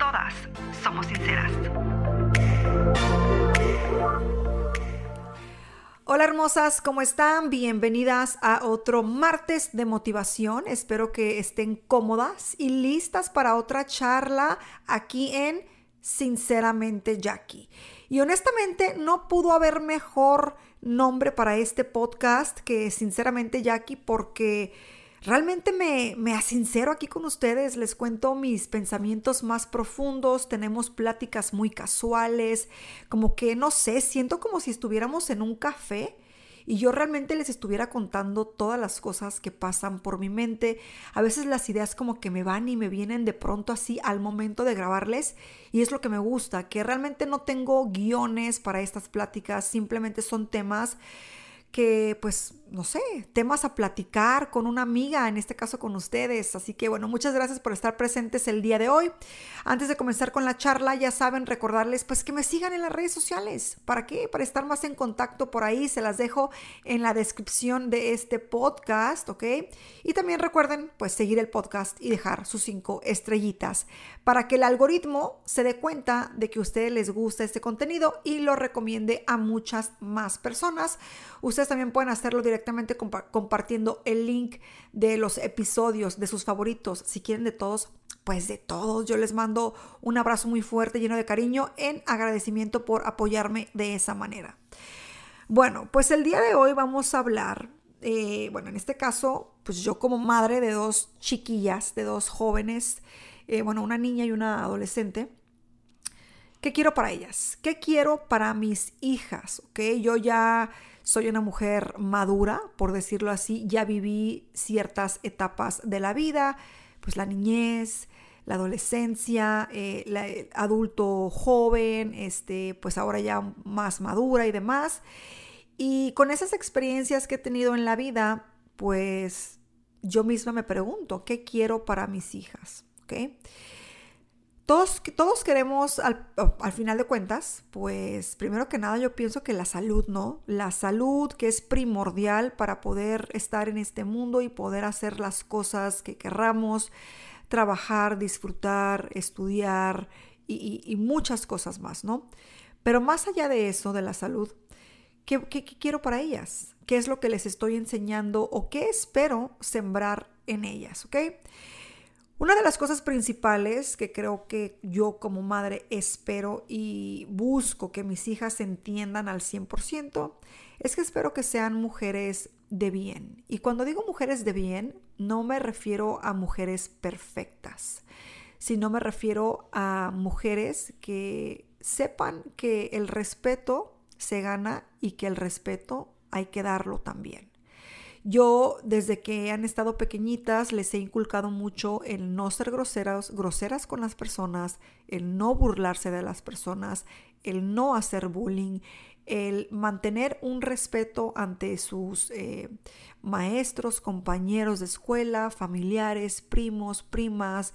todas somos sinceras. Hola hermosas, ¿cómo están? Bienvenidas a otro martes de motivación. Espero que estén cómodas y listas para otra charla aquí en Sinceramente Jackie. Y honestamente no pudo haber mejor nombre para este podcast que Sinceramente Jackie porque Realmente me, me asincero aquí con ustedes, les cuento mis pensamientos más profundos, tenemos pláticas muy casuales, como que no sé, siento como si estuviéramos en un café y yo realmente les estuviera contando todas las cosas que pasan por mi mente. A veces las ideas como que me van y me vienen de pronto así al momento de grabarles y es lo que me gusta, que realmente no tengo guiones para estas pláticas, simplemente son temas que pues no sé, temas a platicar con una amiga, en este caso con ustedes. Así que bueno, muchas gracias por estar presentes el día de hoy. Antes de comenzar con la charla, ya saben, recordarles pues que me sigan en las redes sociales. ¿Para qué? Para estar más en contacto por ahí. Se las dejo en la descripción de este podcast, ¿ok? Y también recuerden pues seguir el podcast y dejar sus cinco estrellitas para que el algoritmo se dé cuenta de que a ustedes les gusta este contenido y lo recomiende a muchas más personas. Ustedes también pueden hacerlo directamente compartiendo el link de los episodios de sus favoritos. Si quieren de todos, pues de todos. Yo les mando un abrazo muy fuerte, lleno de cariño, en agradecimiento por apoyarme de esa manera. Bueno, pues el día de hoy vamos a hablar, eh, bueno, en este caso, pues yo como madre de dos chiquillas, de dos jóvenes, eh, bueno, una niña y una adolescente, ¿qué quiero para ellas? ¿Qué quiero para mis hijas? ¿Ok? Yo ya soy una mujer madura, por decirlo así, ya viví ciertas etapas de la vida, pues la niñez, la adolescencia, eh, el adulto joven, este, pues ahora ya más madura y demás. Y con esas experiencias que he tenido en la vida, pues yo misma me pregunto, ¿qué quiero para mis hijas? ¿Okay? Todos, queremos, al, al, final de cuentas, pues primero que nada yo pienso que la salud, ¿no? La salud que es primordial para poder estar en este mundo y poder hacer las cosas que querramos, trabajar, disfrutar, estudiar y, muchas cosas más, ¿no? Pero más allá de eso, de la salud, ¿qué, qué quiero para ellas? ¿Qué es lo que les estoy enseñando o qué espero sembrar en ellas, ¿ok? Una de las cosas principales que creo que yo como madre espero y busco que mis hijas entiendan al 100% es que espero que sean mujeres de bien. Y cuando digo mujeres de bien, no me refiero a mujeres perfectas, sino me refiero a mujeres que sepan que el respeto se gana y que el respeto hay que darlo también. Yo desde que han estado pequeñitas les he inculcado mucho el no ser groseras, groseras con las personas, el no burlarse de las personas, el no hacer bullying, el mantener un respeto ante sus eh, maestros, compañeros de escuela, familiares, primos, primas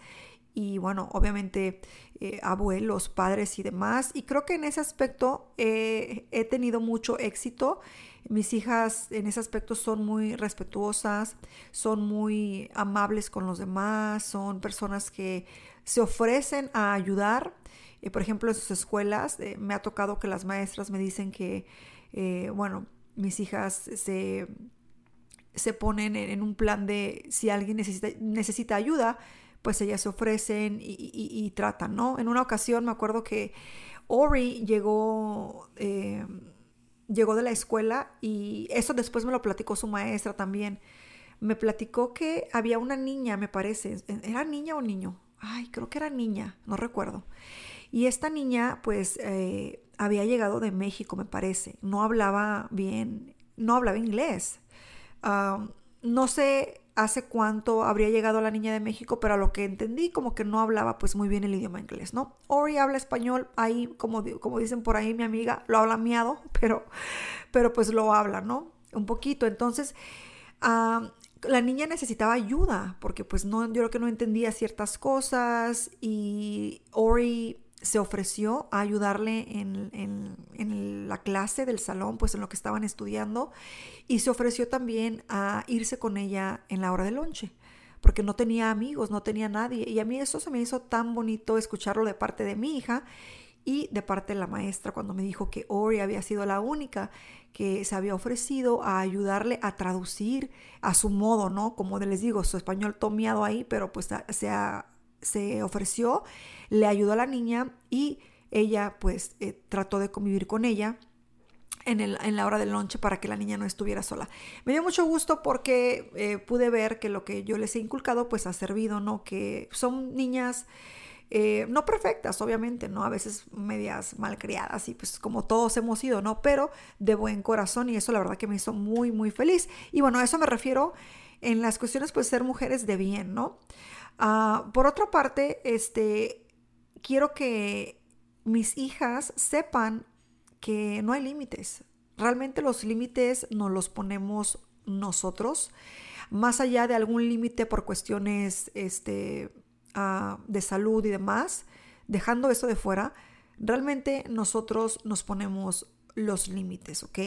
y bueno, obviamente eh, abuelos, padres y demás. Y creo que en ese aspecto he tenido mucho éxito. Mis hijas en ese aspecto son muy respetuosas, son muy amables con los demás, son personas que se ofrecen a ayudar. Eh, por ejemplo, en sus escuelas eh, me ha tocado que las maestras me dicen que, eh, bueno, mis hijas se, se ponen en, un plan de si alguien necesita, necesita ayuda, pues ellas se ofrecen y, y, tratan, ¿no? En una ocasión me acuerdo que Ori llegó llegó de la escuela y eso después me lo platicó su maestra también. Me platicó que había una niña, me parece, ¿era niña o niño? Ay, creo que era niña, no recuerdo. Y esta niña pues eh, había llegado de México, me parece. No hablaba bien, no hablaba inglés. no sé hace cuánto habría llegado la niña de México, pero a lo que entendí como que no hablaba pues muy bien el idioma inglés, ¿no? Ori habla español, ahí como, como dicen por ahí mi amiga, lo habla miado, pero, pero pues lo habla, ¿no? Un poquito. Entonces, ah, la niña necesitaba ayuda porque pues no, yo creo que no entendía ciertas cosas y Ori se ofreció a ayudarle en, en, la clase del salón, pues en lo que estaban estudiando, y se ofreció también a irse con ella en la hora de lonche, porque no tenía amigos, no tenía nadie, y a mí eso se me hizo tan bonito escucharlo de parte de mi hija y de parte de la maestra cuando me dijo que Ori había sido la única que se había ofrecido a ayudarle a traducir a su modo, ¿no? Como les digo, su español tomeado ahí, pero pues se, se ofreció le ayudó a la niña y ella pues eh, trató de convivir con ella en, el, en, la hora del lunch para que la niña no estuviera sola. Me dio mucho gusto porque eh, pude ver que lo que yo les he inculcado pues ha servido, ¿no? Que son niñas eh, no perfectas, obviamente, ¿no? A veces medias malcriadas y pues como todos hemos sido, ¿no? Pero de buen corazón y eso la verdad que me hizo muy, muy feliz. Y bueno, a eso me refiero en las cuestiones pues ser mujeres de bien, ¿no? Ah, por otra parte, este, quiero que mis hijas sepan que no hay límites. Realmente los límites nos los ponemos nosotros, más allá de algún límite por cuestiones este, ah, de salud y demás, dejando eso de fuera, realmente nosotros nos ponemos los límites, ¿ok?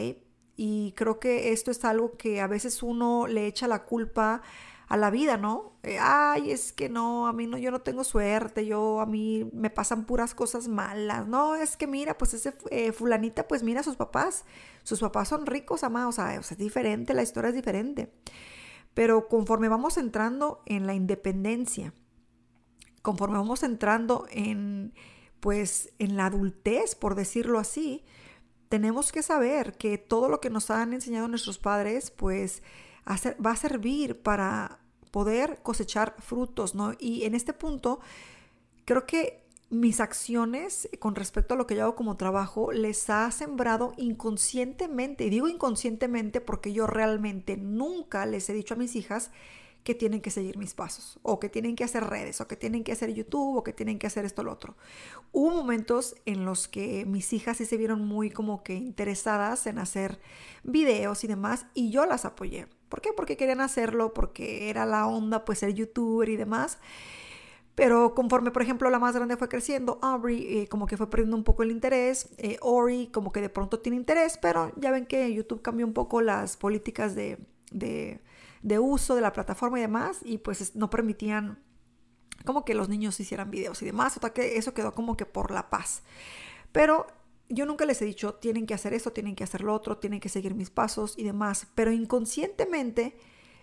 Y creo que esto es algo que a veces uno le echa la culpa a la vida, ¿no? Eh, ay, es que no, a mí no, yo no tengo suerte, yo a mí me pasan puras cosas malas. No, es que mira, pues ese eh, fulanita, pues mira a sus papás, sus papás son ricos, amados, o sea, es diferente, la historia es diferente. Pero conforme vamos entrando en la independencia, conforme vamos entrando en, pues, en la adultez, por decirlo así, tenemos que saber que todo lo que nos han enseñado nuestros padres, pues, va a servir para poder cosechar frutos, ¿no? Y en este punto, creo que mis acciones con respecto a lo que yo hago como trabajo les ha sembrado inconscientemente, y digo inconscientemente porque yo realmente nunca les he dicho a mis hijas que tienen que seguir mis pasos, o que tienen que hacer redes, o que tienen que hacer YouTube, o que tienen que hacer esto o lo otro. Hubo momentos en los que mis hijas sí se vieron muy como que interesadas en hacer videos y demás, y yo las apoyé. ¿Por qué? Porque querían hacerlo, porque era la onda, pues ser youtuber y demás. Pero conforme, por ejemplo, la más grande fue creciendo, Aubrey eh, como que fue perdiendo un poco el interés, eh, Ori como que de pronto tiene interés, pero ya ven que YouTube cambió un poco las políticas de, de, de uso de la plataforma y demás, y pues no permitían como que los niños hicieran videos y demás, o sea que eso quedó como que por la paz. Pero yo nunca les he dicho, tienen que hacer esto, tienen que hacer lo otro, tienen que seguir mis pasos y demás, pero inconscientemente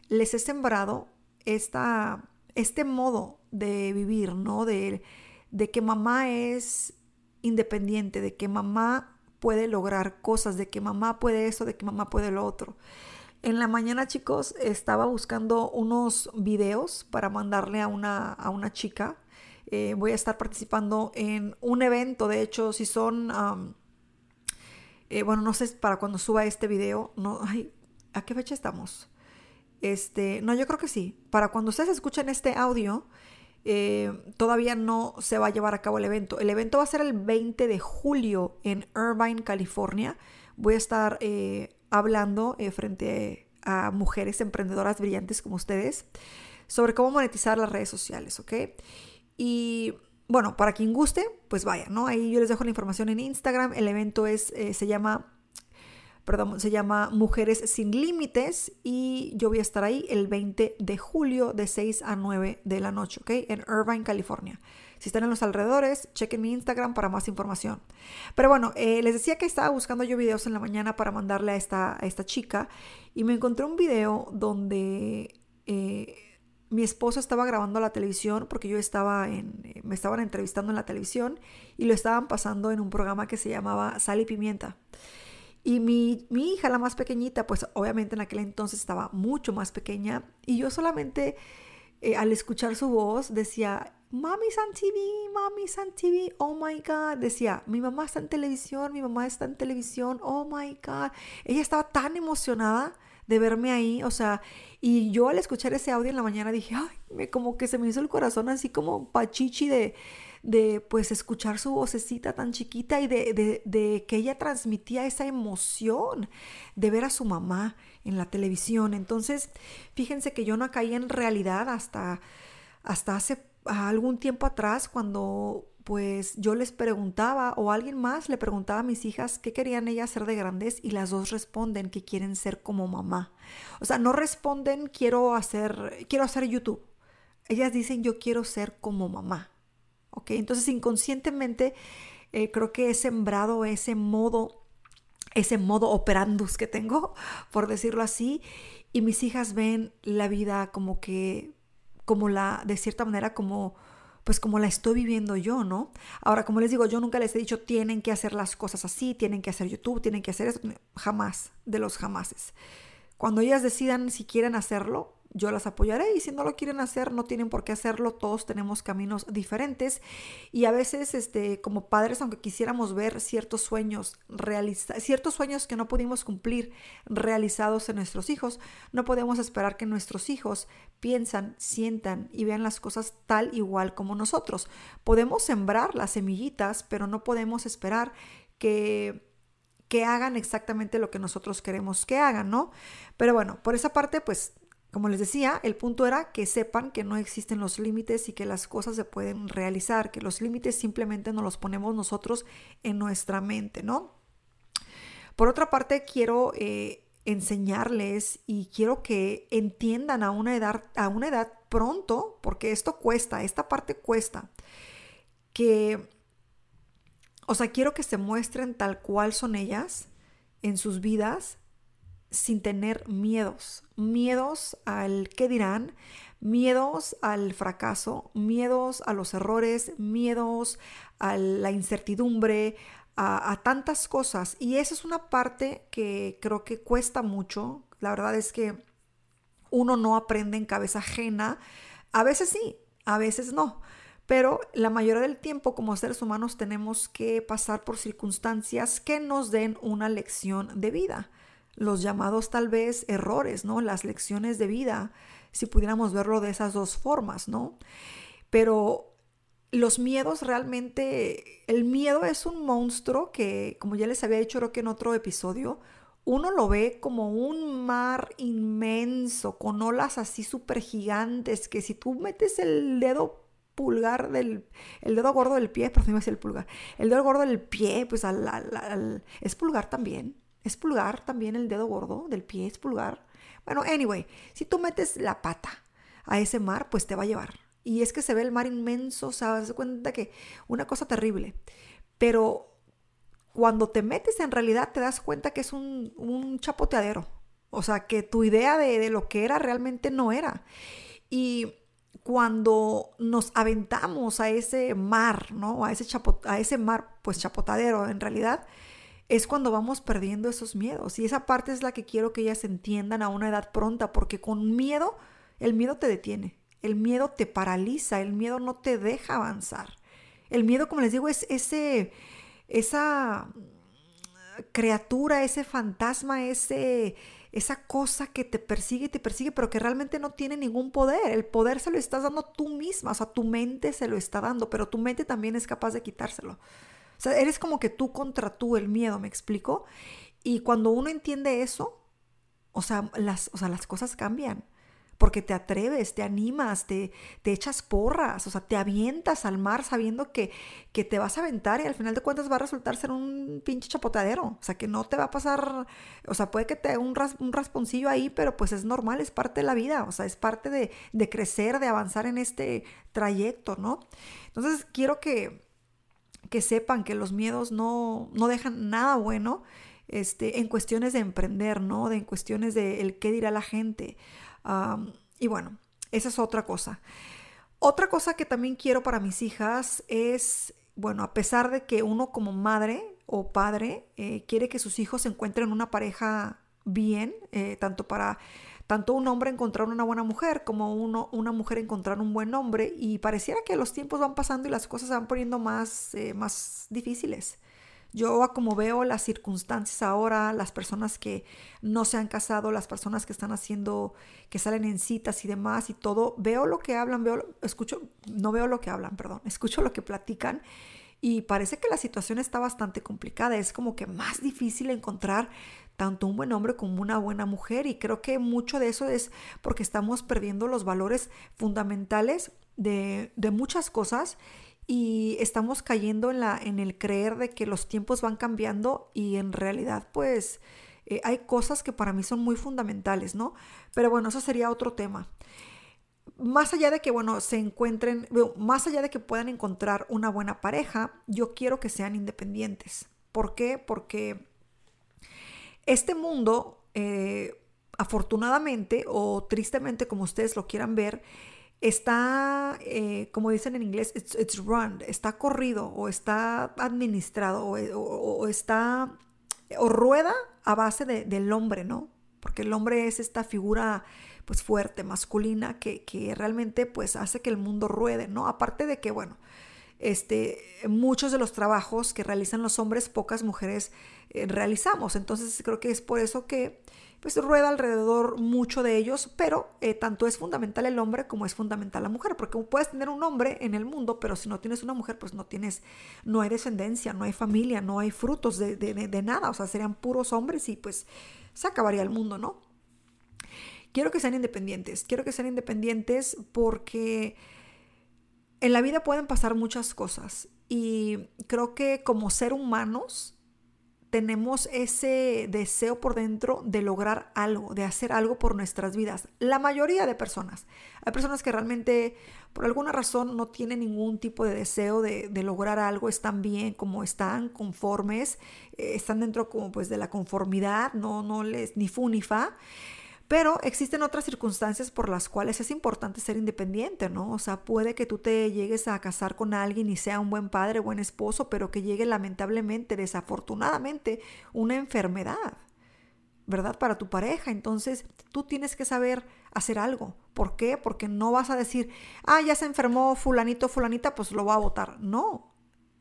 les he sembrado esta, este modo de vivir, ¿no? De, de que mamá es independiente, de que mamá puede lograr cosas, de que mamá puede eso, de que mamá puede lo otro. En la mañana, chicos, estaba buscando unos videos para mandarle a una, a una chica eh, voy a estar participando en un evento, de hecho, si son, eh, bueno, no sé para cuando suba este video, no, ay, ¿a qué fecha estamos? Este, no, yo creo que sí. Para cuando ustedes escuchen este audio, eh, todavía no se va a llevar a cabo el evento. El evento va a ser el 20 de julio en Irvine, California. Voy a estar hablando frente a mujeres emprendedoras brillantes como ustedes sobre cómo monetizar las redes sociales, ¿ok? Y bueno, para quien guste, pues vaya, ¿no? Ahí yo les dejo la información en Instagram. El evento es, eh, se llama, perdón, se llama Mujeres sin Límites y yo voy a estar ahí el 20 de julio de 6 a 9 de la noche, ¿ok? En Irvine, California. Si están en los alrededores, chequen mi Instagram para más información. Pero bueno, eh, les decía que estaba buscando yo videos en la mañana para mandarle a esta, a esta chica y me encontré un video donde... Eh, mi esposo estaba grabando la televisión porque yo estaba en, me estaban entrevistando en la televisión y lo estaban pasando en un programa que se llamaba Sal y Pimienta. Y mi, mi hija, la más pequeñita, pues obviamente en aquel entonces estaba mucho más pequeña y yo solamente eh, al escuchar su voz decía, Mami San TV, Mami San TV, oh my God. Decía, mi mamá está en televisión, mi mamá está en televisión, oh my God. Ella estaba tan emocionada de verme ahí, o sea, y yo al escuchar ese audio en la mañana dije, ay, me, como que se me hizo el corazón así como pachichi de, de pues escuchar su vocecita tan chiquita y de, de, de, que ella transmitía esa emoción de ver a su mamá en la televisión. Entonces, fíjense que yo no caí en realidad hasta, hasta hace algún tiempo atrás cuando pues yo les preguntaba o alguien más le preguntaba a mis hijas qué querían ellas ser de grandes y las dos responden que quieren ser como mamá. O sea, no responden quiero hacer quiero hacer YouTube. Ellas dicen yo quiero ser como mamá. ¿Ok? Entonces inconscientemente eh, creo que he sembrado ese modo ese modo operandus que tengo, por decirlo así, y mis hijas ven la vida como que como la de cierta manera como pues como la estoy viviendo yo, ¿no? Ahora, como les digo, yo nunca les he dicho tienen que hacer las cosas así, tienen que hacer YouTube, tienen que hacer eso, jamás, de los jamases. Cuando ellas decidan si quieren hacerlo, yo las apoyaré y si no lo quieren hacer, no tienen por qué hacerlo, todos tenemos caminos diferentes y a veces este como padres aunque quisiéramos ver ciertos sueños ciertos sueños que no pudimos cumplir realizados en nuestros hijos, no podemos esperar que nuestros hijos piensan, sientan y vean las cosas tal igual como nosotros. Podemos sembrar las semillitas, pero no podemos esperar que que hagan exactamente lo que nosotros queremos que hagan, ¿no? Pero bueno, por esa parte, pues como les decía, el punto era que sepan que no existen los límites y que las cosas se pueden realizar, que los límites simplemente nos los ponemos nosotros en nuestra mente, ¿no? Por otra parte, quiero eh, enseñarles y quiero que entiendan a una edad, a una edad pronto, porque esto cuesta, esta parte cuesta, que, o sea, quiero que se muestren tal cual son ellas en sus vidas sin tener miedos, miedos al qué dirán, miedos al fracaso, miedos a los errores, miedos a la incertidumbre, a, tantas cosas. Y esa es una parte que creo que cuesta mucho. La verdad es que uno no aprende en cabeza ajena. A veces sí, a veces no. Pero la mayoría del tiempo como seres humanos tenemos que pasar por circunstancias que nos den una lección de vida los llamados tal vez errores, ¿no? Las lecciones de vida, si pudiéramos verlo de esas dos formas, ¿no? Pero los miedos realmente, el miedo es un monstruo que, como ya les había dicho creo que en otro episodio, uno lo ve como un mar inmenso, con olas así súper gigantes, que si tú metes el dedo pulgar del, el dedo gordo del pie, perdón, iba a el pulgar, el dedo gordo del pie, pues al, es pulgar también, es pulgar también el dedo gordo del pie, es pulgar. Bueno, anyway, si tú metes la pata a ese mar, pues te va a llevar. Y es que se ve el mar inmenso, o sea, se cuenta que una cosa terrible. Pero cuando te metes en realidad te das cuenta que es un, un chapoteadero. O sea, que tu idea de, de, lo que era realmente no era. Y cuando nos aventamos a ese mar, ¿no? A ese, chapo, a ese mar, pues chapotadero en realidad, es cuando vamos perdiendo esos miedos. Y esa parte es la que quiero que ellas entiendan a una edad pronta, porque con miedo, el miedo te detiene, el miedo te paraliza, el miedo no te deja avanzar. El miedo, como les digo, es ese, esa criatura, ese fantasma, ese, esa cosa que te persigue y te persigue, pero que realmente no tiene ningún poder. El poder se lo estás dando tú misma, o sea, tu mente se lo está dando, pero tu mente también es capaz de quitárselo. O sea, eres como que tú contra tú el miedo, ¿me explico? Y cuando uno entiende eso, o sea, las, o sea, las cosas cambian. Porque te atreves, te animas, te, te echas porras, o sea, te avientas al mar sabiendo que, que te vas a aventar y al final de cuentas va a resultar ser un pinche chapotadero. O sea, que no te va a pasar, o sea, puede que te haga un, un rasponcillo ahí, pero pues es normal, es parte de la vida, o sea, es parte de, de crecer, de avanzar en este trayecto, ¿no? Entonces, quiero que, que sepan que los miedos no, no dejan nada bueno este, en cuestiones de emprender, ¿no? De, en cuestiones de el qué dirá la gente. y bueno, esa es otra cosa. Otra cosa que también quiero para mis hijas es, bueno, a pesar de que uno como madre o padre eh, quiere que sus hijos encuentren una pareja bien, eh, tanto para tanto un hombre encontrar una buena mujer como una mujer encontrar un buen hombre y pareciera que los tiempos van pasando y las cosas se van poniendo más, eh, más difíciles. Yo como veo las circunstancias ahora, las personas que no se han casado, las personas que están haciendo, que salen en citas y demás y todo, veo lo que hablan, veo, escucho, no veo lo que hablan, perdón, escucho lo que platican y parece que la situación está bastante complicada. Es como que más difícil encontrar tanto un buen hombre como una buena mujer y creo que mucho de eso es porque estamos perdiendo los valores fundamentales de, de muchas cosas y estamos cayendo en, la, en el creer de que los tiempos van cambiando y en realidad pues eh, hay cosas que para mí son muy fundamentales, ¿no? Pero bueno, eso sería otro tema. Más allá de que, bueno, se encuentren, más allá de que puedan encontrar una buena pareja, yo quiero que sean independientes. ¿Por qué? Porque este mundo, eh, afortunadamente o tristemente, como ustedes lo quieran ver, está, eh, como dicen en inglés, it's, run, está corrido o está administrado o, está, o rueda a base del hombre, ¿no? Porque el hombre es esta figura pues fuerte, masculina, que, que realmente pues hace que el mundo ruede, ¿no? Aparte de que, bueno, este, muchos de los trabajos que realizan los hombres, pocas mujeres eh, realizamos. Entonces creo que es por eso que pues rueda alrededor mucho de ellos, pero eh, tanto es fundamental el hombre como es fundamental la mujer, porque puedes tener un hombre en el mundo, pero si no tienes una mujer, pues no tienes, no hay descendencia, no hay familia, no hay frutos de, de nada, o sea, serían puros hombres y pues se acabaría el mundo, ¿no? Quiero que sean independientes, quiero que sean independientes porque en la vida pueden pasar muchas cosas y creo que como ser humanos, tenemos ese deseo por dentro de lograr algo, de hacer algo por nuestras vidas. La mayoría de personas. Hay personas que realmente por alguna razón no tienen ningún tipo de deseo de, lograr algo, están bien como están, conformes, eh, están dentro como pues de la conformidad, no, no les ni fu ni fa. Pero existen otras circunstancias por las cuales es importante ser independiente, ¿no? O sea, puede que tú te llegues a casar con alguien y sea un buen padre, buen esposo, pero que llegue lamentablemente, desafortunadamente, una enfermedad, ¿verdad? Para tu pareja. Entonces, tú tienes que saber hacer algo. ¿Por qué? Porque no vas a decir, ah, ya se enfermó fulanito, fulanita, pues lo voy a votar. No,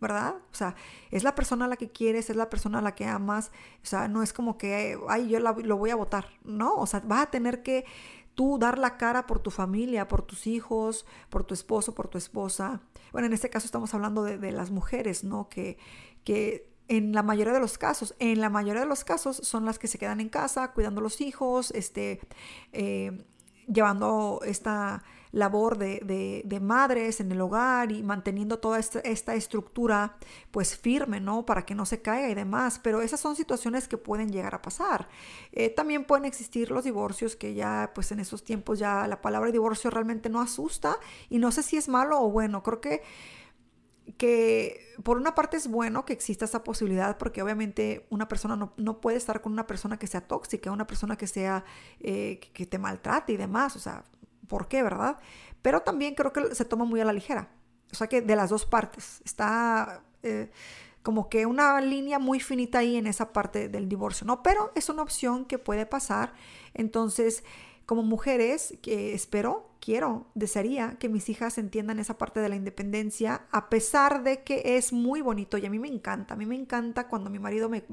¿verdad? O sea, es la persona a la que quieres, es la persona a la que amas, o sea, no es como que, ay, yo lo voy a votar, no, o sea, vas a tener que tú dar la cara por tu familia, por tus hijos, por tu esposo, por tu esposa. Bueno, en este caso estamos hablando de, las mujeres, ¿no? Que, que en la mayoría de los casos, en la mayoría de los casos son las que se quedan en casa cuidando a los hijos, este, eh, llevando esta labor de, de, madres en el hogar y manteniendo toda esta, estructura pues firme, ¿no? Para que no se caiga y demás, pero esas son situaciones que pueden llegar a pasar. Eh, también pueden existir los divorcios que ya pues en esos tiempos ya la palabra divorcio realmente no asusta y no sé si es malo o bueno, creo que que por una parte es bueno que exista esa posibilidad porque obviamente una persona no, puede estar con una persona que sea tóxica, una persona que sea eh, que te maltrate y demás, o sea, por qué, ¿verdad? Pero también creo que se toma muy a la ligera. O sea que de las dos partes está eh, como que una línea muy finita ahí en esa parte del divorcio, ¿no? Pero es una opción que puede pasar. Entonces, como mujeres, que espero, quiero, desearía que mis hijas entiendan esa parte de la independencia, a pesar de que es muy bonito y a mí me encanta. A mí me encanta cuando mi marido me,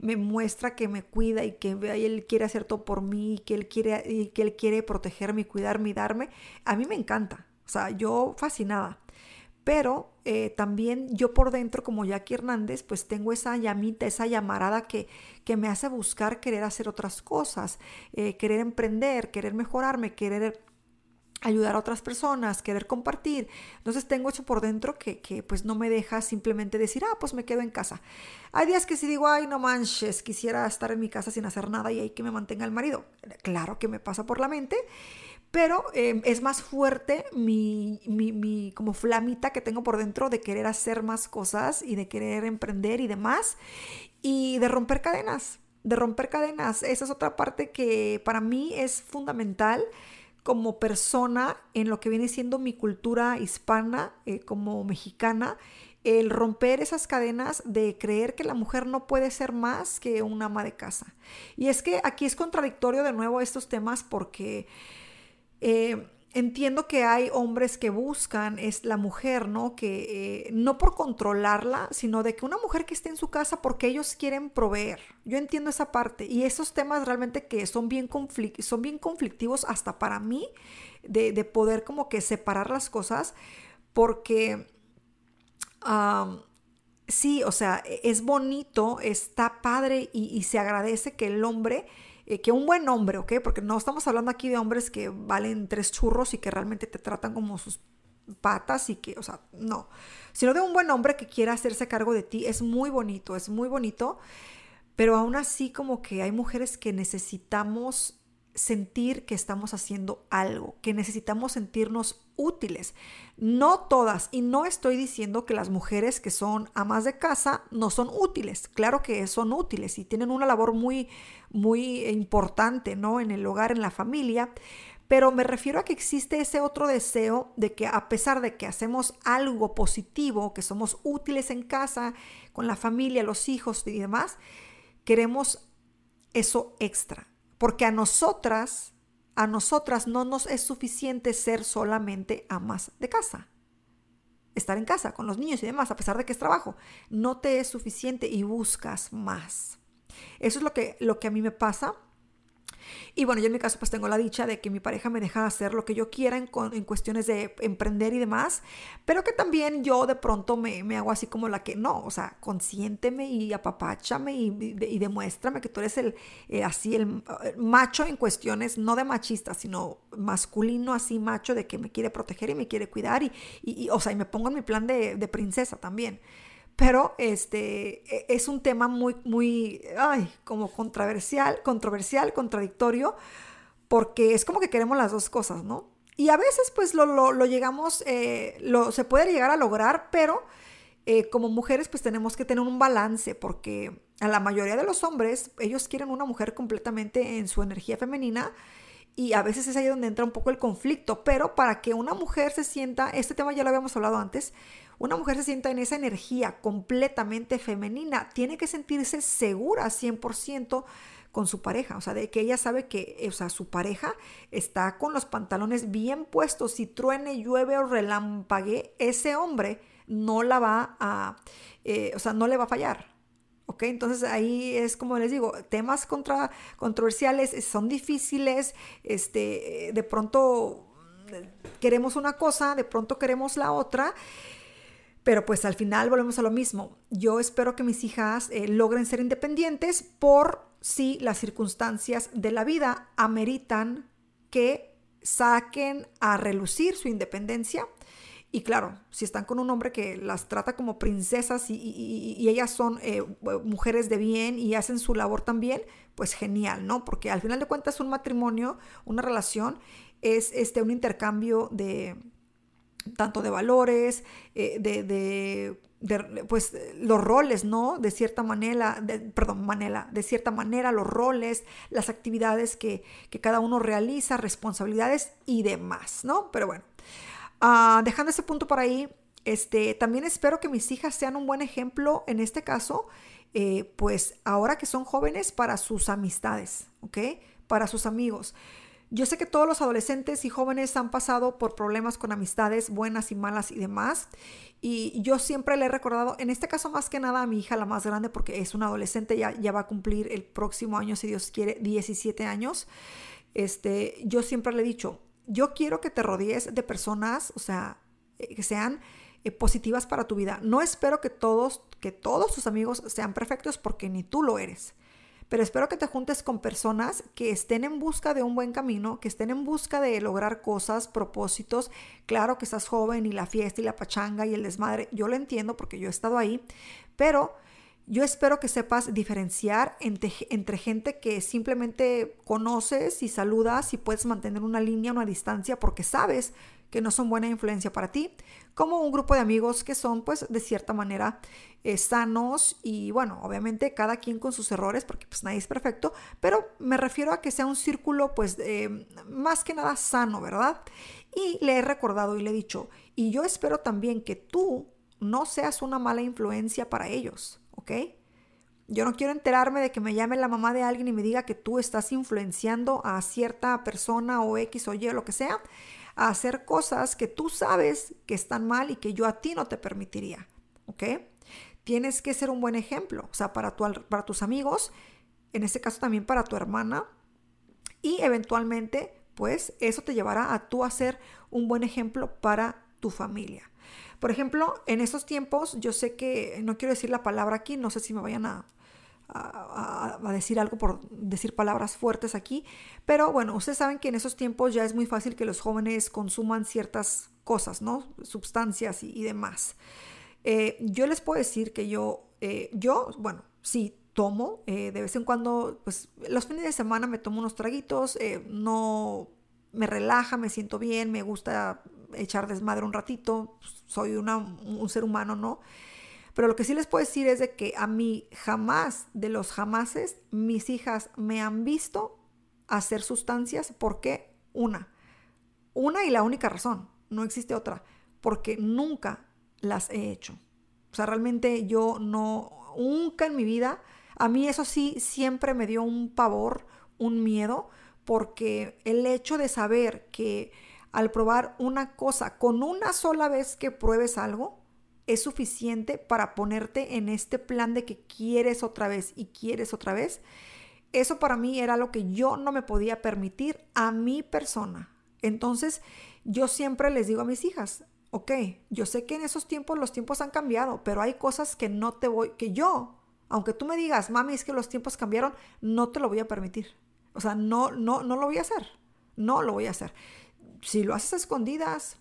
me, muestra que me cuida y que él quiere hacer todo por mí, y que él quiere, y que él quiere protegerme cuidarme y darme. A mí me encanta. O sea, yo fascinada. Pero eh, también yo por dentro, como Jackie Hernández, pues tengo esa llamita, esa llamarada que, que me hace buscar querer hacer otras cosas, eh, querer emprender, querer mejorarme, querer ayudar a otras personas, querer compartir. Entonces tengo eso por dentro que, que, pues no me deja simplemente decir, ah, pues me quedo en casa. Hay días que si digo, ay, no manches, quisiera estar en mi casa sin hacer nada y ahí que me mantenga el marido. Claro que me pasa por la mente pero em, es más fuerte mi, mi, mi, como flamita que tengo por dentro de querer hacer más cosas y de querer emprender y demás y de romper cadenas, de romper cadenas. Esa es otra parte que para mí es fundamental como persona en lo que viene siendo mi cultura hispana, eh, como mexicana, el romper esas cadenas de creer que la mujer no puede ser más que una ama de casa. Y es que aquí es contradictorio de nuevo estos temas porque eh, entiendo que hay hombres que buscan es la mujer, ¿no? Que eh, no por controlarla, sino de que una mujer que esté en su casa porque ellos quieren proveer. Yo entiendo esa parte y esos temas realmente que son bien, son bien conflictivos hasta para mí de, poder como que separar las cosas porque sí, o sea, e, es bonito, está padre y, y se agradece que el hombre eh, que un buen hombre, ¿ok? Porque no estamos hablando aquí de hombres que valen tres churros y que realmente te tratan como sus patas y que, o sea, no, sino de un buen hombre que quiera hacerse cargo de ti. Es muy bonito, es muy bonito, pero aún así como que hay mujeres que necesitamos sentir que estamos haciendo algo, que necesitamos sentirnos útiles. No todas, y no estoy diciendo que las mujeres que son amas de casa no son útiles. Claro que son útiles y tienen una labor muy, muy importante, ¿no? En el hogar, en la familia. Pero me refiero a que existe ese otro deseo de que a pesar de que hacemos algo positivo, que somos útiles en casa, con la familia, los hijos y demás, queremos eso extra porque a nosotras, a nosotras no nos es suficiente ser solamente amas de casa. Estar en casa con los niños y demás, a pesar de que es trabajo, no te es suficiente y buscas más. Eso es lo que, lo que a mí me pasa y bueno, yo en mi caso pues tengo la dicha de que mi pareja me deja hacer lo que yo quiera en, cuestiones de emprender y demás, pero que también yo de pronto me, hago así como la que no, o sea, consiénteme y apapáchame y, y, demuéstrame que tú eres el, eh, así, el, macho en cuestiones, no de machista, sino masculino, así macho, de que me quiere proteger y me quiere cuidar y, y o sea, y me pongo en mi plan de, de princesa también pero este e, es un tema muy, muy, ay, como controversial, controversial, contradictorio, porque es como que queremos las dos cosas, ¿no? Y a veces pues lo, lo, llegamos, eh, lo, se puede llegar a lograr, pero eh, como mujeres pues tenemos que tener un balance, porque a la mayoría de los hombres, ellos quieren una mujer completamente en su energía femenina, y a veces es ahí donde entra un poco el conflicto, pero para que una mujer se sienta, este tema ya lo habíamos hablado antes, una mujer se sienta en esa energía completamente femenina, tiene que sentirse segura 100% con su pareja, o sea, de que ella sabe que, o sea, su pareja está con los pantalones bien puestos, si truene, llueve o relampague, ese hombre no la va a, eh, o sea, no le va a fallar. ¿Ok? Entonces ahí es como les digo, temas contra, controversiales son difíciles, este, de pronto queremos una cosa, de pronto queremos la otra pero pues al final volvemos a lo mismo. Yo espero que mis hijas eh, logren ser independientes por si las circunstancias de la vida ameritan que saquen a relucir su independencia. Y claro, si están con un hombre que las trata como princesas y, ellas son eh, mujeres de bien y hacen su labor también, pues genial, ¿no? Porque al final de cuentas un matrimonio, una relación, es este, un intercambio de, tanto de valores, eh, de, pues los roles, ¿no? De cierta manera, perdón, manera, de cierta manera los roles, las actividades que, cada uno realiza, responsabilidades y demás, ¿no? Pero bueno, ah, dejando ese punto por ahí, este, también espero que mis hijas sean un buen ejemplo en este caso, eh, pues ahora que son jóvenes para sus amistades. Para sus amigos. Yo sé que todos los adolescentes y jóvenes han pasado por problemas con amistades buenas y malas y demás. Y yo siempre le he recordado, en este caso más que nada a mi hija, la más grande, porque es una adolescente, ya, va a cumplir el próximo año, si Dios quiere, 17 años. Este, yo siempre le he dicho, yo quiero que te rodees de personas, o sea, eh, que sean eh, positivas para tu vida. No espero que todos, que todos tus amigos sean perfectos porque ni tú lo eres pero espero que te juntes con personas que estén en busca de un buen camino, que estén en busca de lograr cosas, propósitos. Claro que estás joven y la fiesta y la pachanga y el desmadre, yo lo entiendo porque yo he estado ahí, pero yo espero que sepas diferenciar entre, entre, gente que simplemente conoces y saludas y puedes mantener una línea, una distancia porque sabes que no son buena influencia para ti, como un grupo de amigos que son pues de cierta manera eh, sanos y bueno, obviamente cada quien con sus errores porque pues nadie es perfecto, pero me refiero a que sea un círculo pues más que nada sano, ¿verdad? Y le he recordado y le he dicho, y yo espero también que tú no seas una mala influencia para ellos, ¿ok? Yo no quiero enterarme de que me llame la mamá de alguien y me diga que tú estás influenciando a cierta persona o X o Y o lo que sea hacer cosas que tú sabes que están mal y que yo a ti no te permitiría. ¿Ok? Tienes que ser un buen ejemplo, o sea, para, para tus amigos, en este caso también para tu hermana, y eventualmente, pues eso te llevará a tú a ser un buen ejemplo para tu familia. Por ejemplo, en estos tiempos, yo sé que no quiero decir la palabra aquí, no sé si me vayan a, a, decir algo por decir palabras fuertes aquí, pero bueno, ustedes saben que en esos tiempos ya es muy fácil que los jóvenes consuman ciertas cosas, ¿no? Sustancias y, demás. Eh, yo les puedo decir que yo, eh, yo, bueno, sí, tomo, eh, de vez en cuando, pues los fines de semana me tomo unos traguitos, no me relaja, me siento bien, me gusta echar desmadre un ratito, soy un ser humano, ¿no? Pero lo que sí les puedo decir es de que a mí jamás, de los jamases, mis hijas me han visto hacer sustancias. ¿Por qué? Una. Una y la única razón, no existe otra, porque nunca las he hecho. O sea, realmente yo no, nunca en mi vida, a mí eso sí siempre me dio un pavor, un miedo, porque el hecho de saber que al probar una cosa, con una sola vez que pruebes algo, es suficiente para ponerte en este plan de que quieres otra vez y quieres otra vez. Eso para mí era lo que yo no me podía permitir a mi persona. Entonces, yo siempre les digo a mis hijas, ok, yo sé que en esos tiempos los tiempos han cambiado, pero hay cosas que no te voy, que yo, aunque tú me digas, mami, es que los tiempos cambiaron, no te lo voy a permitir. O sea, no, no, no lo voy a hacer. No lo voy a hacer si lo haces a escondidas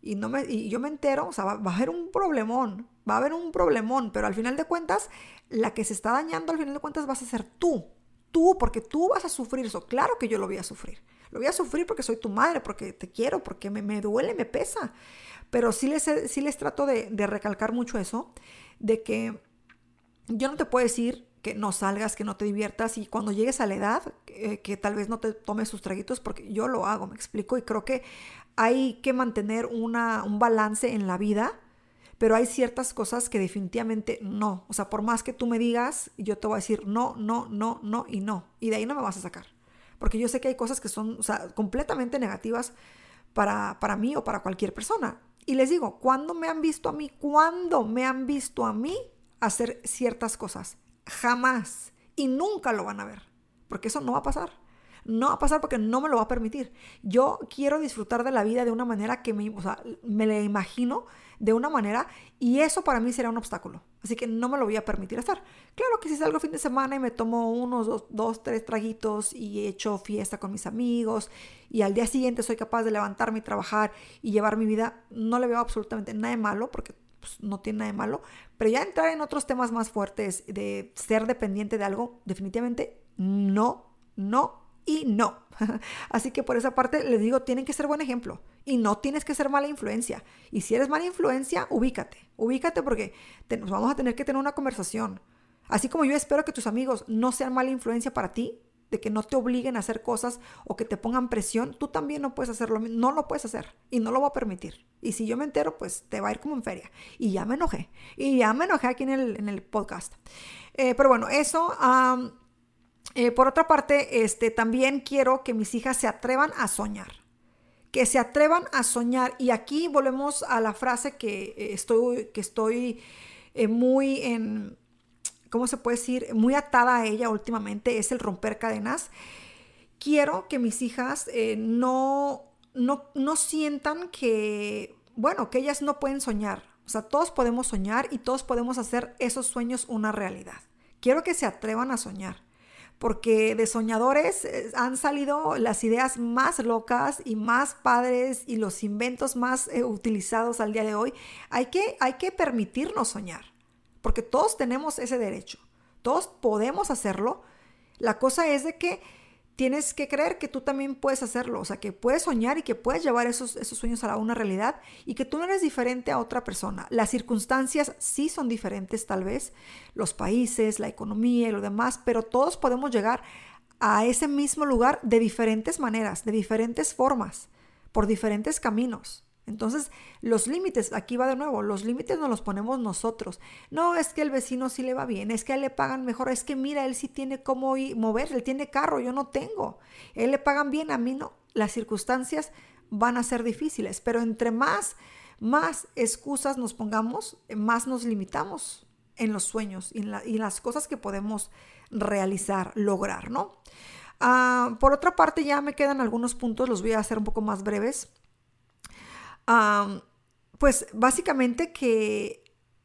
y, no me, y yo me entero, o sea, va, a haber un problemón, va a haber un problemón, pero al final de cuentas, la que se está dañando al final de cuentas vas a ser tú, tú, porque tú vas a sufrir eso. Claro que yo lo voy a sufrir. Lo voy a sufrir porque soy tu madre, porque te quiero, porque me, me duele, me pesa. Pero sí les, sí les trato de, de recalcar mucho eso, de que yo no te puedo decir que no salgas, que no te diviertas y cuando llegues a la edad, eh, que tal vez no te tomes sus traguitos, porque yo lo hago, me explico, y creo que hay que mantener un balance en la vida, pero hay ciertas cosas que definitivamente no. O sea, por más que tú me digas, yo te voy a decir no, no, no, no y no. Y de ahí no me vas a sacar. Porque yo sé que hay cosas que son completamente negativas para, para mí o para cualquier persona. Y les digo, ¿cuándo me han visto a mí? ¿Cuándo me han visto a mí hacer ciertas cosas? Jamás. Y nunca lo van a ver. Porque eso no va a pasar. No va a pasar porque no me lo va a permitir. Yo quiero disfrutar de la vida de una manera que me, o sea, me la imagino de una manera y eso para mí será un obstáculo. Así que no me lo voy a permitir hacer. Claro que si salgo fin de semana y me tomo unos dos, dos, tres traguitos y he hecho fiesta con mis amigos y al día siguiente soy capaz de levantarme y trabajar y llevar mi vida, no le veo absolutamente nada de malo porque pues, no tiene nada de malo. Pero ya entrar en otros temas más fuertes de ser dependiente de algo, definitivamente no, no y no. Así que por esa parte les digo, tienen que ser buen ejemplo y no tienes que ser mala influencia. Y si eres mala influencia, ubícate, ubícate porque nos vamos a tener que tener una conversación. Así como yo espero que tus amigos no sean mala influencia para ti, de que no te obliguen a hacer cosas o que te pongan presión, tú también no puedes hacerlo, no lo puedes hacer y no lo voy a permitir. Y si yo me entero, pues te va a ir como en feria. Y ya me enojé, y ya me enojé aquí en el, en el podcast. Eh, pero bueno, eso... Eh, por otra parte, este, también quiero que mis hijas se atrevan a soñar. Que se atrevan a soñar. Y aquí volvemos a la frase que eh, estoy, que estoy muy en, ¿cómo se puede decir? Muy atada a ella últimamente, es el romper cadenas. Quiero que mis hijas eh, no, no, no sientan que, bueno, que ellas no pueden soñar. O sea, todos podemos soñar y todos podemos hacer esos sueños una realidad. Quiero que se atrevan a soñar porque de soñadores eh, han salido las ideas más locas y más padres y los inventos más eh, utilizados al día de hoy. Hay que, hay que permitirnos soñar porque todos tenemos ese derecho, todos podemos hacerlo. La cosa es de que tienes que creer que tú también puedes hacerlo, o sea, que puedes soñar y que puedes llevar esos, esos sueños a una realidad y que tú no eres diferente a otra persona. Las circunstancias sí son diferentes tal vez, los países, la economía y lo demás, pero todos podemos llegar a ese mismo lugar de diferentes maneras, de diferentes formas, por diferentes caminos. Entonces, los límites, aquí va de nuevo, los límites nos los ponemos nosotros. No es que el vecino sí le va bien, es que a él le pagan mejor, es que mira, él sí tiene cómo mover, él tiene carro, yo no tengo. Él le pagan bien, a mí no. Las circunstancias van a ser difíciles, pero entre más, más excusas nos pongamos, más nos limitamos en los sueños y en, las cosas que podemos realizar, lograr, ¿no? Ah, por otra parte, ya me quedan algunos puntos, los voy a hacer un poco más breves pues básicamente que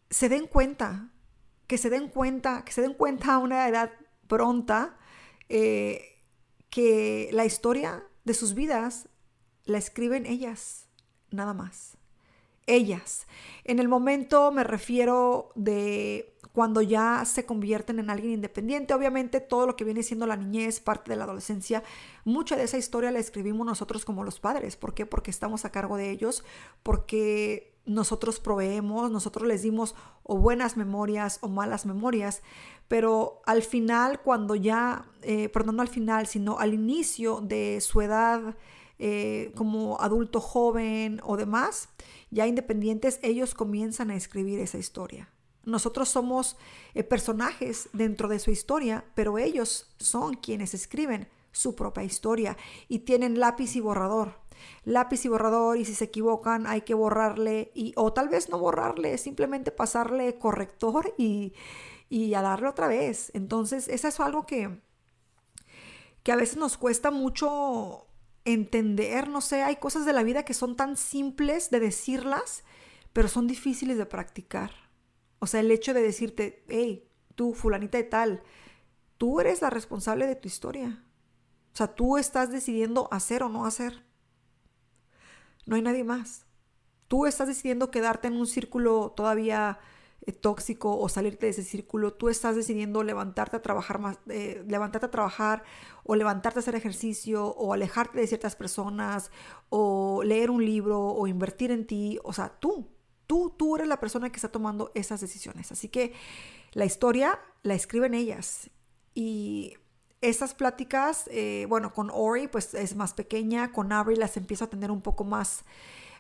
se den cuenta, que se den cuenta, que se den cuenta a una edad pronta eh, que la historia de sus vidas la escriben ellas, nada más. Ellas. En el momento me refiero de cuando ya se convierten en alguien independiente. Obviamente todo lo que viene siendo la niñez, parte de la adolescencia, mucha de esa historia la escribimos nosotros como los padres. ¿Por qué? Porque estamos a cargo de ellos, porque nosotros proveemos, nosotros les dimos o buenas memorias o malas memorias, pero al final, cuando ya, eh, perdón, no al final, sino al inicio de su edad eh, como adulto joven o demás, ya independientes, ellos comienzan a escribir esa historia. Nosotros somos eh, personajes dentro de su historia, pero ellos son quienes escriben su propia historia y tienen lápiz y borrador. Lápiz y borrador y si se equivocan hay que borrarle y o tal vez no borrarle, simplemente pasarle corrector y, y a darle otra vez. Entonces, eso es algo que, que a veces nos cuesta mucho entender, no sé, hay cosas de la vida que son tan simples de decirlas, pero son difíciles de practicar. O sea, el hecho de decirte, hey, tú, fulanita de tal, tú eres la responsable de tu historia. O sea, tú estás decidiendo hacer o no hacer. No hay nadie más. Tú estás decidiendo quedarte en un círculo todavía tóxico o salirte de ese círculo. Tú estás decidiendo levantarte a trabajar más, eh, levantarte a trabajar o levantarte a hacer ejercicio o alejarte de ciertas personas o leer un libro o invertir en ti. O sea, tú, Tú, tú eres la persona que está tomando esas decisiones. Así que la historia la escriben ellas. Y esas pláticas, eh, bueno, con Ori pues es más pequeña, con Avery las empiezo a tener un poco más,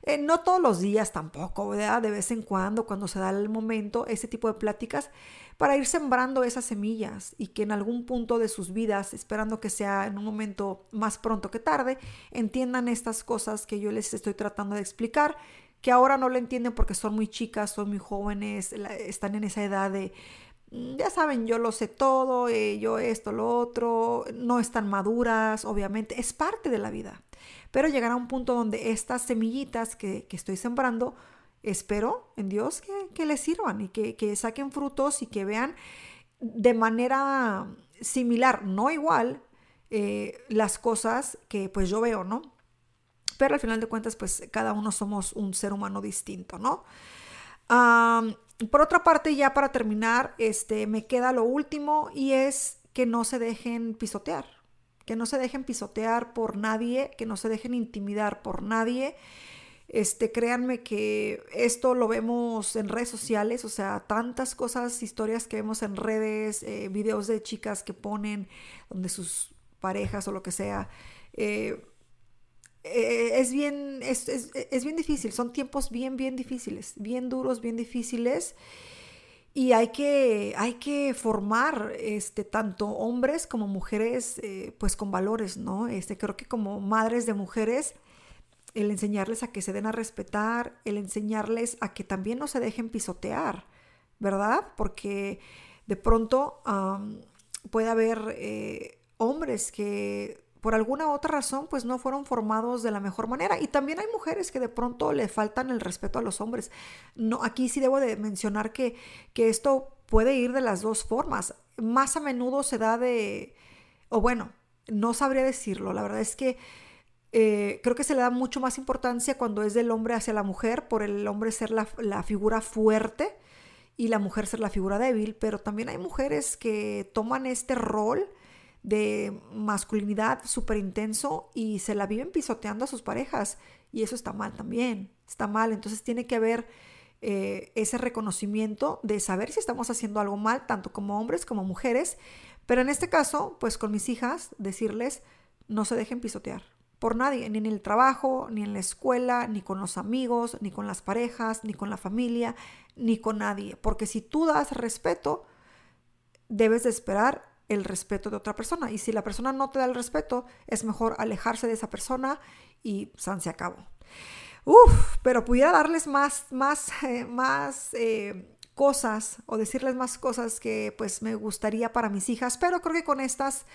eh, no todos los días tampoco, ¿verdad? De vez en cuando, cuando se da el momento, ese tipo de pláticas, para ir sembrando esas semillas y que en algún punto de sus vidas, esperando que sea en un momento más pronto que tarde, entiendan estas cosas que yo les estoy tratando de explicar que ahora no lo entienden porque son muy chicas, son muy jóvenes, están en esa edad de, mm, ya saben, yo lo sé todo, eh, yo esto, lo otro, no están maduras, obviamente, es parte de la vida. Pero llegará un punto donde estas semillitas que, estoy sembrando, espero en Dios que, les sirvan y que, saquen frutos y que vean de manera similar, no igual, eh, las cosas que pues yo veo, ¿no? pero al final de cuentas, pues cada uno somos un ser humano distinto, ¿no? por otra parte, ya para terminar, este, me queda lo último y es que no se dejen pisotear, que no se dejen pisotear por nadie, que no se dejen intimidar por nadie. Este, créanme que esto lo vemos en redes sociales, o sea, tantas cosas, historias que vemos en redes, eh, videos de chicas que ponen donde sus parejas o lo que sea, eh, eh, es, bien, es, es, bien difícil, son tiempos bien, bien difíciles, bien duros, bien difíciles. Y hay que, hay que formar este, tanto hombres como mujeres eh, pues con valores, ¿no? Este, creo que como madres de mujeres, el enseñarles a que se den a respetar, el enseñarles a que también no se dejen pisotear, ¿verdad? Porque de pronto puede haber eh, hombres que por alguna otra razón pues no fueron formados de la mejor manera y también hay mujeres que de pronto le faltan el respeto a los hombres. No, aquí sí debo de mencionar que, que esto puede ir de las dos formas. Más a menudo se da de, o bueno, no sabría decirlo, la verdad es que eh, creo que se le da mucho más importancia cuando es del hombre hacia la mujer, por el hombre ser la, la figura fuerte y la mujer ser la figura débil, pero también hay mujeres que toman este rol de masculinidad súper intenso y se la viven pisoteando a sus parejas. Y eso está mal también, está mal. Entonces tiene que haber eh, ese reconocimiento de saber si estamos haciendo algo mal, tanto como hombres como mujeres. Pero en este caso, pues con mis hijas, decirles, no se dejen pisotear. por nadie, ni en el trabajo, ni en la escuela, ni con los amigos, ni con las parejas, ni con la familia, ni con nadie. Porque si tú das respeto, debes de esperar el respeto de otra persona. Y si la persona no te da el respeto, es mejor alejarse de esa persona y san se acabó. Uf, pero pudiera darles más, más, eh, más eh, cosas o decirles más cosas que pues me gustaría para mis hijas, pero creo que con estas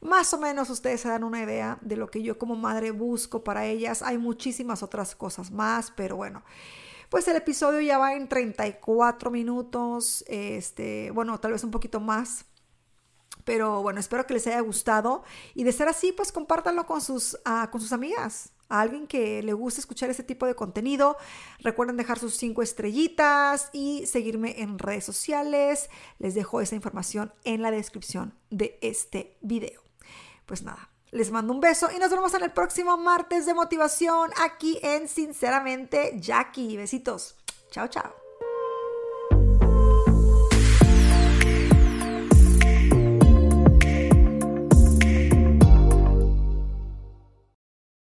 más o menos ustedes se dan una idea de lo que yo como madre busco para ellas. Hay muchísimas otras cosas más, pero bueno. Pues el episodio ya va en 34 minutos, este, bueno, tal vez un poquito más. Pero bueno, espero que les haya gustado y de ser así, pues compártanlo con sus, uh, con sus amigas a alguien que le guste escuchar este tipo de contenido. Recuerden dejar sus cinco estrellitas y seguirme en redes sociales. Les dejo esa información en la descripción de este video. Pues nada, les mando un beso y nos vemos en el próximo martes de motivación aquí en Sinceramente Jackie. Besitos. Chao, chao.